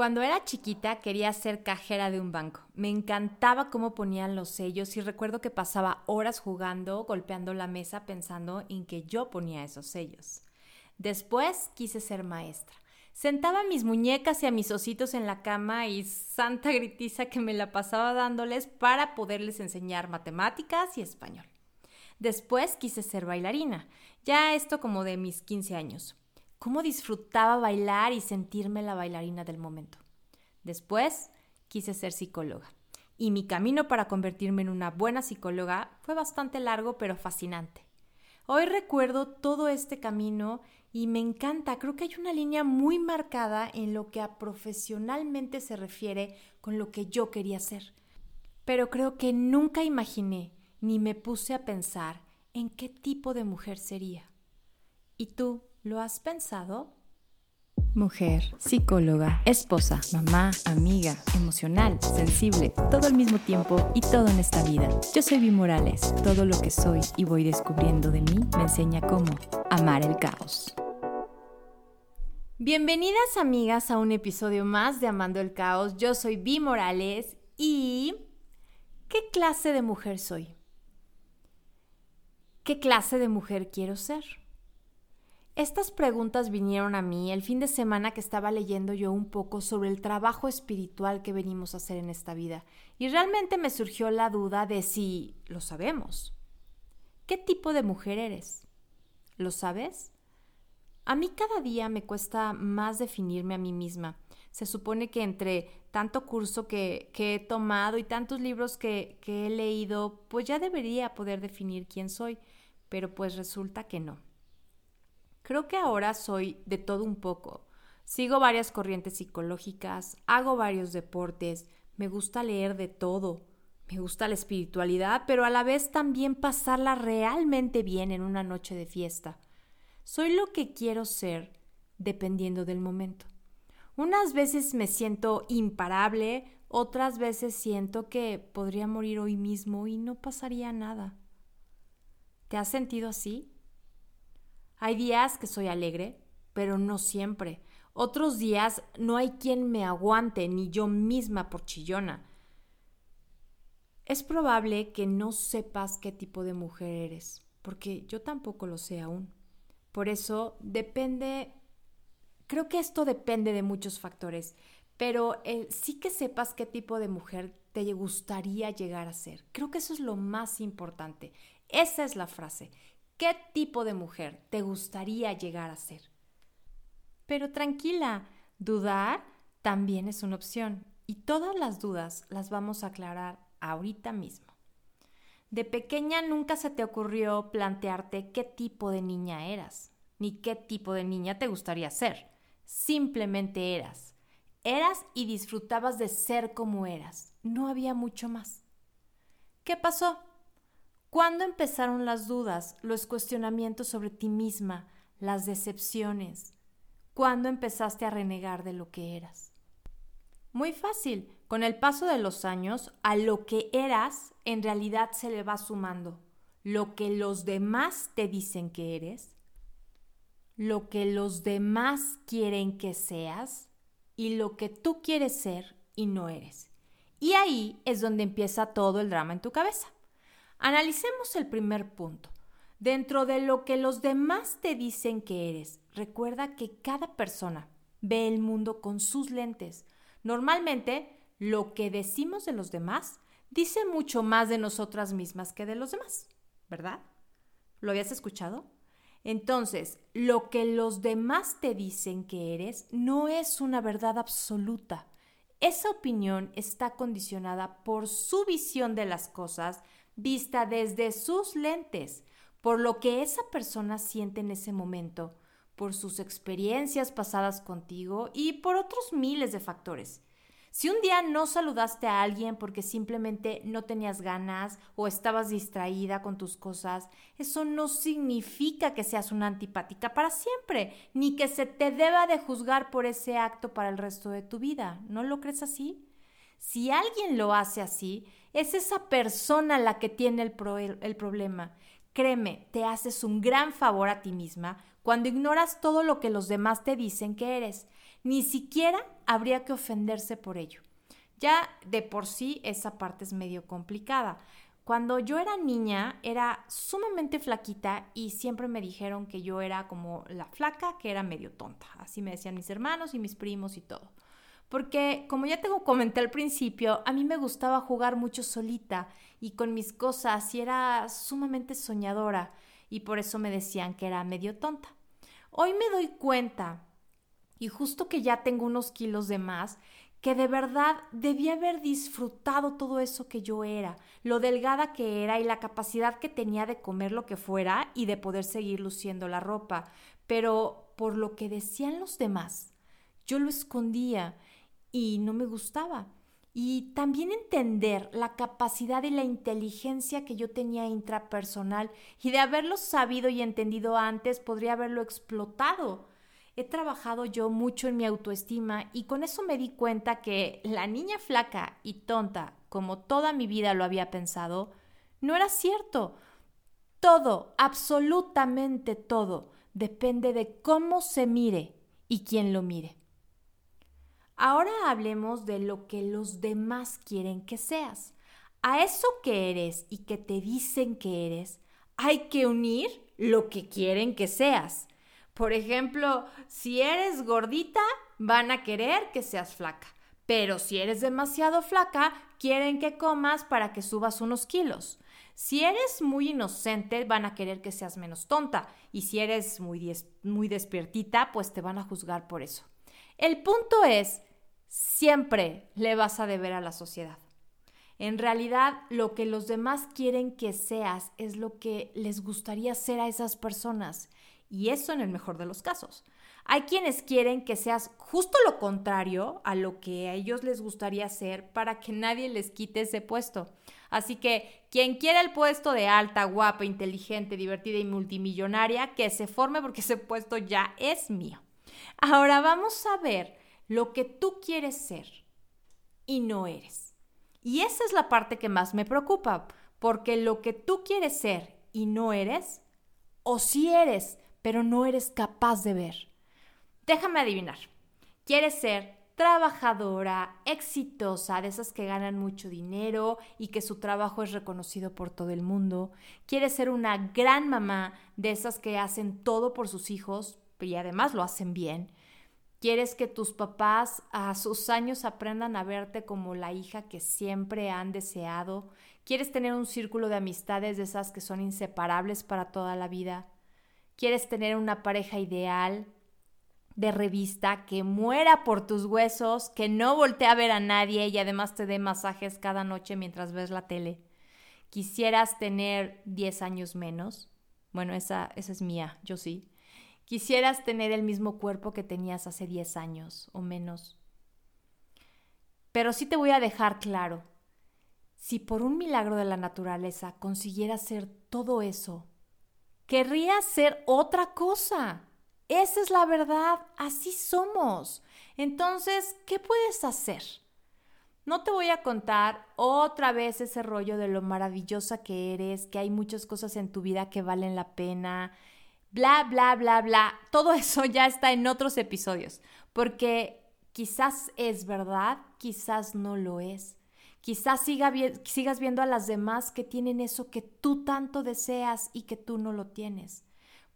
Cuando era chiquita quería ser cajera de un banco. Me encantaba cómo ponían los sellos y recuerdo que pasaba horas jugando, golpeando la mesa pensando en que yo ponía esos sellos. Después quise ser maestra. Sentaba mis muñecas y a mis ositos en la cama y santa gritiza que me la pasaba dándoles para poderles enseñar matemáticas y español. Después quise ser bailarina, ya esto como de mis 15 años cómo disfrutaba bailar y sentirme la bailarina del momento. Después quise ser psicóloga. Y mi camino para convertirme en una buena psicóloga fue bastante largo pero fascinante. Hoy recuerdo todo este camino y me encanta, creo que hay una línea muy marcada en lo que a profesionalmente se refiere con lo que yo quería ser. Pero creo que nunca imaginé ni me puse a pensar en qué tipo de mujer sería. ¿Y tú? ¿Lo has pensado? Mujer, psicóloga, esposa, mamá, amiga, emocional, sensible, todo al mismo tiempo y todo en esta vida. Yo soy Vi Morales. Todo lo que soy y voy descubriendo de mí me enseña cómo amar el caos. Bienvenidas amigas a un episodio más de Amando el Caos. Yo soy Vi Morales y... ¿Qué clase de mujer soy? ¿Qué clase de mujer quiero ser? Estas preguntas vinieron a mí el fin de semana que estaba leyendo yo un poco sobre el trabajo espiritual que venimos a hacer en esta vida y realmente me surgió la duda de si lo sabemos. ¿Qué tipo de mujer eres? ¿Lo sabes? A mí cada día me cuesta más definirme a mí misma. Se supone que entre tanto curso que, he tomado y tantos libros que, que he leído, pues ya debería poder definir quién soy, pero pues resulta que no. Creo que ahora soy de todo un poco. Sigo varias corrientes psicológicas, hago varios deportes, me gusta leer de todo, me gusta la espiritualidad, pero a la vez también pasarla realmente bien en una noche de fiesta. Soy lo que quiero ser dependiendo del momento. Unas veces me siento imparable, otras veces siento que podría morir hoy mismo y no pasaría nada. ¿Te has sentido así? Hay días que soy alegre, pero no siempre. Otros días no hay quien me aguante, ni yo misma por chillona. Es probable que no sepas qué tipo de mujer eres, porque yo tampoco lo sé aún. Por eso depende, creo que esto depende de muchos factores, pero sí que sepas qué tipo de mujer te gustaría llegar a ser. Creo que eso es lo más importante. Esa es la frase. ¿Qué tipo de mujer te gustaría llegar a ser? Pero tranquila, dudar también es una opción y todas las dudas las vamos a aclarar ahorita mismo. De pequeña nunca se te ocurrió plantearte qué tipo de niña eras, ni qué tipo de niña te gustaría ser. Simplemente eras. Eras y disfrutabas de ser como eras. No había mucho más. ¿Qué pasó? ¿Cuándo empezaron las dudas, los cuestionamientos sobre ti misma, las decepciones? ¿Cuándo empezaste a renegar de lo que eras? Muy fácil, con el paso de los años, a lo que eras en realidad se le va sumando lo que los demás te dicen que eres, lo que los demás quieren que seas y lo que tú quieres ser y no eres. Y ahí es donde empieza todo el drama en tu cabeza. Analicemos el primer punto. Dentro de lo que los demás te dicen que eres, recuerda que cada persona ve el mundo con sus lentes. Normalmente, lo que decimos de los demás dice mucho más de nosotras mismas que de los demás, ¿verdad? ¿Lo habías escuchado? Entonces, lo que los demás te dicen que eres no es una verdad absoluta. Esa opinión está condicionada por su visión de las cosas, vista desde sus lentes, por lo que esa persona siente en ese momento, por sus experiencias pasadas contigo y por otros miles de factores. Si un día no saludaste a alguien porque simplemente no tenías ganas o estabas distraída con tus cosas, eso no significa que seas una antipática para siempre, ni que se te deba de juzgar por ese acto para el resto de tu vida. ¿No lo crees así? Si alguien lo hace así, es esa persona la que tiene el, problema. Créeme, te haces un gran favor a ti misma cuando ignoras todo lo que los demás te dicen que eres. Ni siquiera habría que ofenderse por ello. Ya de por sí esa parte es medio complicada. Cuando yo era niña era sumamente flaquita y siempre me dijeron que yo era como la flaca que era medio tonta. Así me decían mis hermanos y mis primos y todo. Porque como ya tengo comenté al principio, a mí me gustaba jugar mucho solita y con mis cosas y era sumamente soñadora y por eso me decían que era medio tonta. Hoy me doy cuenta, y justo que ya tengo unos kilos de más, que de verdad debía haber disfrutado todo eso que yo era, lo delgada que era y la capacidad que tenía de comer lo que fuera y de poder seguir luciendo la ropa. Pero por lo que decían los demás, yo lo escondía y no me gustaba. Y también entender la capacidad y la inteligencia que yo tenía intrapersonal y de haberlo sabido y entendido antes podría haberlo explotado. He trabajado yo mucho en mi autoestima y con eso me di cuenta que la niña flaca y tonta, como toda mi vida lo había pensado, no era cierto. Todo, absolutamente todo, depende de cómo se mire y quién lo mire. Ahora hablemos de lo que los demás quieren que seas. A eso que eres y que te dicen que eres, hay que unir lo que quieren que seas. Por ejemplo, si eres gordita, van a querer que seas flaca. Pero si eres demasiado flaca, quieren que comas para que subas unos kilos. Si eres muy inocente, van a querer que seas menos tonta. Y si eres muy, muy despiertita, pues te van a juzgar por eso. El punto es siempre le vas a deber a la sociedad. En realidad, lo que los demás quieren que seas es lo que les gustaría ser a esas personas. Y eso en el mejor de los casos. Hay quienes quieren que seas justo lo contrario a lo que a ellos les gustaría ser para que nadie les quite ese puesto. Así que quien quiera el puesto de alta, guapa, inteligente, divertida y multimillonaria, que se forme porque ese puesto ya es mío. Ahora vamos a ver lo que tú quieres ser y no eres. Y esa es la parte que más me preocupa, porque lo que tú quieres ser y no eres, o sí eres, pero no eres capaz de ver. Déjame adivinar. Quieres ser trabajadora, exitosa, de esas que ganan mucho dinero y que su trabajo es reconocido por todo el mundo. Quieres ser una gran mamá, de esas que hacen todo por sus hijos y además lo hacen bien. Quieres que tus papás a sus años aprendan a verte como la hija que siempre han deseado. Quieres tener un círculo de amistades de esas que son inseparables para toda la vida. Quieres tener una pareja ideal de revista que muera por tus huesos, que no voltee a ver a nadie y además te dé masajes cada noche mientras ves la tele. Quisieras tener 10 años menos. Bueno, esa, esa es mía, yo sí. Quisieras tener el mismo cuerpo que tenías hace 10 años o menos. Pero sí te voy a dejar claro, si por un milagro de la naturaleza consiguieras ser todo eso, querrías ser otra cosa. Esa es la verdad, así somos. Entonces, ¿qué puedes hacer? No te voy a contar otra vez ese rollo de lo maravillosa que eres, que hay muchas cosas en tu vida que valen la pena, bla, bla, bla, bla. Todo eso ya está en otros episodios, porque quizás es verdad, quizás no lo es. Quizás sigas viendo a las demás que tienen eso que tú tanto deseas y que tú no lo tienes.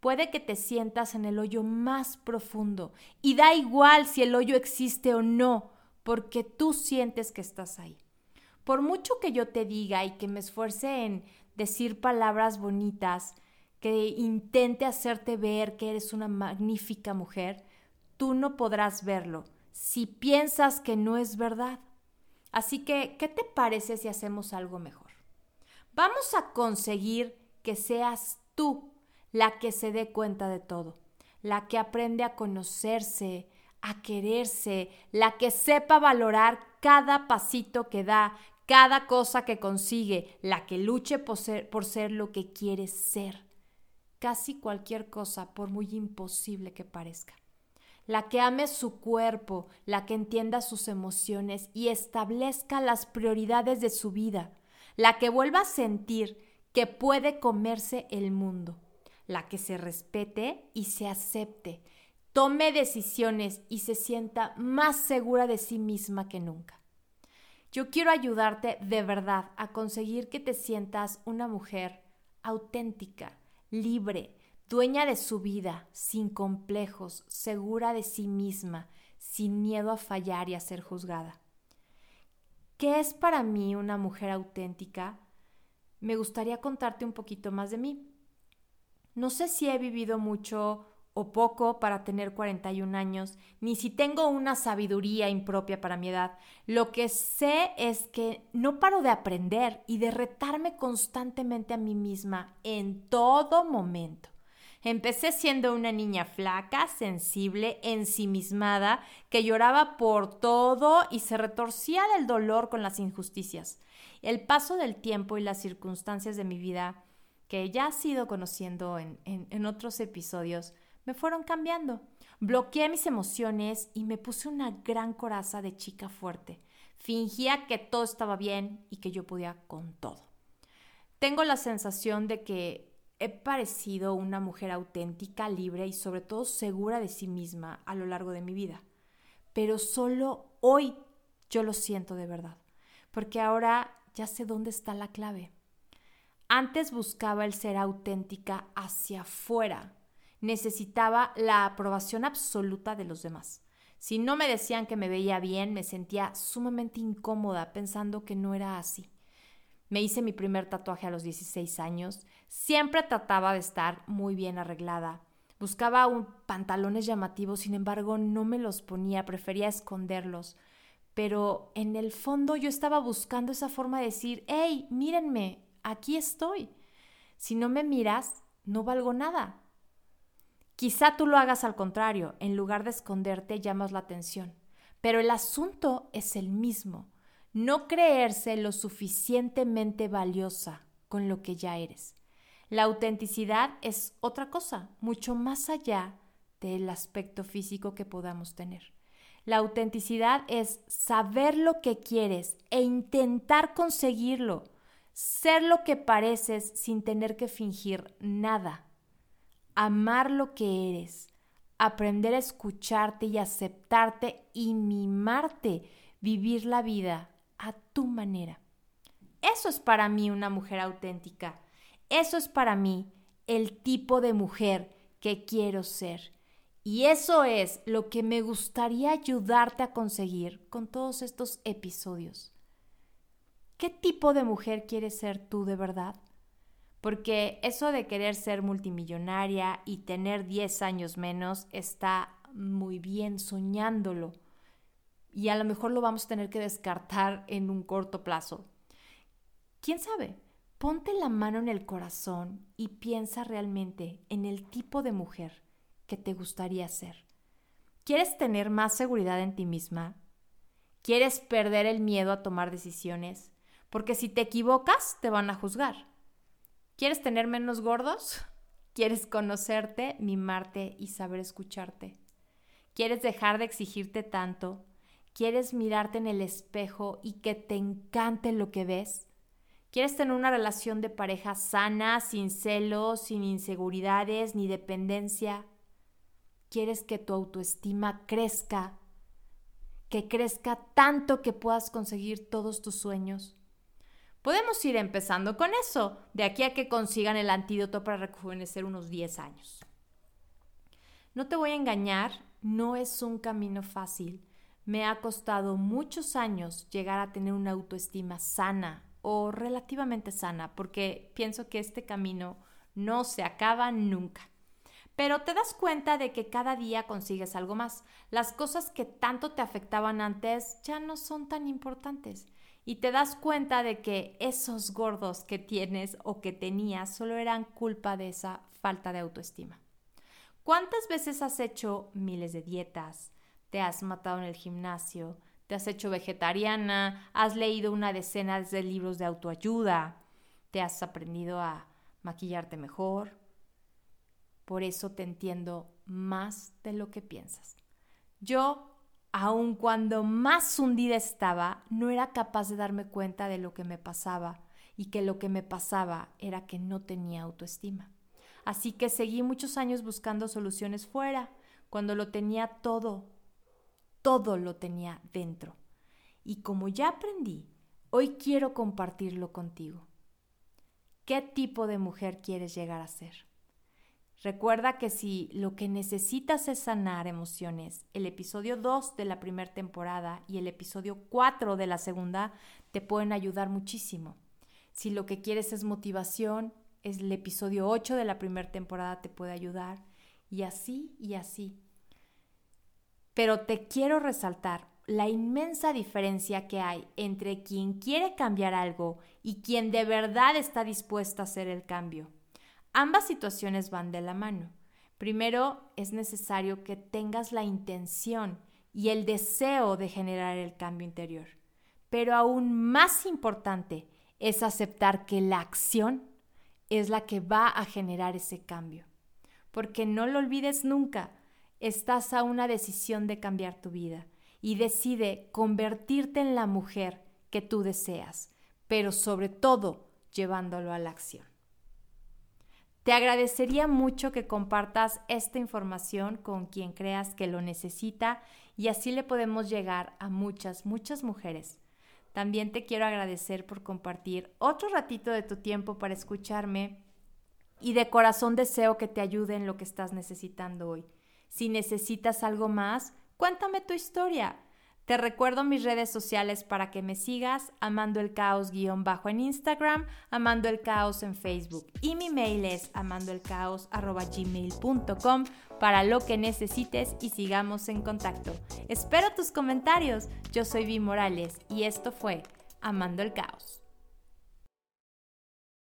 Puede que te sientas en el hoyo más profundo y da igual si el hoyo existe o no, porque tú sientes que estás ahí. Por mucho que yo te diga y que me esfuerce en decir palabras bonitas, que intente hacerte ver que eres una magnífica mujer, tú no podrás verlo si piensas que no es verdad. Así que, ¿qué te parece si hacemos algo mejor? Vamos a conseguir que seas tú la que se dé cuenta de todo, la que aprende a conocerse, a quererse, la que sepa valorar cada pasito que da, cada cosa que consigue, la que luche por ser, lo que quiere ser casi cualquier cosa, por muy imposible que parezca. La que ame su cuerpo, la que entienda sus emociones y establezca las prioridades de su vida, la que vuelva a sentir que puede comerse el mundo, la que se respete y se acepte, tome decisiones y se sienta más segura de sí misma que nunca. Yo quiero ayudarte de verdad a conseguir que te sientas una mujer auténtica, libre, dueña de su vida, sin complejos, segura de sí misma, sin miedo a fallar y a ser juzgada. ¿Qué es para mí una mujer auténtica? Me gustaría contarte un poquito más de mí. No sé si he vivido mucho o poco para tener 41 años, ni si tengo una sabiduría impropia para mi edad. Lo que sé es que no paro de aprender y de retarme constantemente a mí misma en todo momento. Empecé siendo una niña flaca, sensible, ensimismada, que lloraba por todo y se retorcía del dolor con las injusticias. El paso del tiempo y las circunstancias de mi vida, que ya has ido conociendo en, en otros episodios, me fueron cambiando. Bloqueé mis emociones y me puse una gran coraza de chica fuerte. Fingía que todo estaba bien y que yo podía con todo. Tengo la sensación de que he parecido una mujer auténtica, libre y sobre todo segura de sí misma a lo largo de mi vida. Pero solo hoy yo lo siento de verdad, porque ahora ya sé dónde está la clave. Antes buscaba el ser auténtica hacia afuera. Necesitaba la aprobación absoluta de los demás. Si no me decían que me veía bien, me sentía sumamente incómoda pensando que no era así. Me hice mi primer tatuaje a los 16 años. Siempre trataba de estar muy bien arreglada. Buscaba un pantalones llamativos, sin embargo no me los ponía, prefería esconderlos. Pero en el fondo yo estaba buscando esa forma de decir, hey, mírenme, aquí estoy. Si no me miras, no valgo nada. Quizá tú lo hagas al contrario, en lugar de esconderte llamas la atención. Pero el asunto es el mismo no creerse lo suficientemente valiosa con lo que ya eres. La autenticidad es otra cosa, mucho más allá del aspecto físico que podamos tener. La autenticidad es saber lo que quieres e intentar conseguirlo, ser lo que pareces sin tener que fingir nada, amar lo que eres, aprender a escucharte y aceptarte y mimarte, vivir la vida a tu manera. Eso es para mí una mujer auténtica. Eso es para mí el tipo de mujer que quiero ser. Y eso es lo que me gustaría ayudarte a conseguir con todos estos episodios. ¿Qué tipo de mujer quieres ser tú de verdad? Porque eso de querer ser multimillonaria y tener 10 años menos está muy bien soñándolo y a lo mejor lo vamos a tener que descartar en un corto plazo. ¿Quién sabe? Ponte la mano en el corazón y piensa realmente en el tipo de mujer que te gustaría ser. ¿Quieres tener más seguridad en ti misma? ¿Quieres perder el miedo a tomar decisiones? Porque si te equivocas, te van a juzgar. ¿Quieres tener menos gordos? ¿Quieres conocerte, mimarte y saber escucharte? ¿Quieres dejar de exigirte tanto ¿Quieres mirarte en el espejo y que te encante lo que ves? ¿Quieres tener una relación de pareja sana, sin celos, sin inseguridades ni dependencia? ¿Quieres que tu autoestima crezca? Que crezca tanto que puedas conseguir todos tus sueños. Podemos ir empezando con eso, de aquí a que consigan el antídoto para rejuvenecer unos 10 años. No te voy a engañar, no es un camino fácil me ha costado muchos años llegar a tener una autoestima sana o relativamente sana, porque pienso que este camino no se acaba nunca. Pero te das cuenta de que cada día consigues algo más. Las cosas que tanto te afectaban antes ya no son tan importantes. Y te das cuenta de que esos gordos que tienes o que tenías solo eran culpa de esa falta de autoestima. ¿Cuántas veces has hecho miles de dietas, te has matado en el gimnasio, te has hecho vegetariana, has leído una decena de libros de autoayuda, te has aprendido a maquillarte mejor. Por eso te entiendo más de lo que piensas. Yo, aun cuando más hundida estaba, no era capaz de darme cuenta de lo que me pasaba y que lo que me pasaba era que no tenía autoestima. Así que seguí muchos años buscando soluciones fuera, cuando lo tenía todo, todo lo tenía dentro. Y como ya aprendí, hoy quiero compartirlo contigo. ¿Qué tipo de mujer quieres llegar a ser? Recuerda que si lo que necesitas es sanar emociones, el episodio 2 de la primera temporada y el episodio 4 de la segunda te pueden ayudar muchísimo. Si lo que quieres es motivación, es el episodio 8 de la primera temporada te puede ayudar y así y así. Pero te quiero resaltar la inmensa diferencia que hay entre quien quiere cambiar algo y quien de verdad está dispuesta a hacer el cambio. Ambas situaciones van de la mano. Primero, es necesario que tengas la intención y el deseo de generar el cambio interior. Pero aún más importante es aceptar que la acción es la que va a generar ese cambio. Porque no lo olvides nunca, estás a una decisión de cambiar tu vida y decide convertirte en la mujer que tú deseas, pero sobre todo llevándolo a la acción. Te agradecería mucho que compartas esta información con quien creas que lo necesita y así le podemos llegar a muchas, muchas mujeres. También te quiero agradecer por compartir otro ratito de tu tiempo para escucharme y de corazón deseo que te ayude en lo que estás necesitando hoy. Si necesitas algo más, cuéntame tu historia. Te recuerdo mis redes sociales para que me sigas, amando el caos guion bajo en Instagram, amando el caos en Facebook y mi mail es amandoelcaos.gmail.com para lo que necesites y sigamos en contacto. Espero tus comentarios. Yo soy Vi Morales y esto fue Amando el Caos.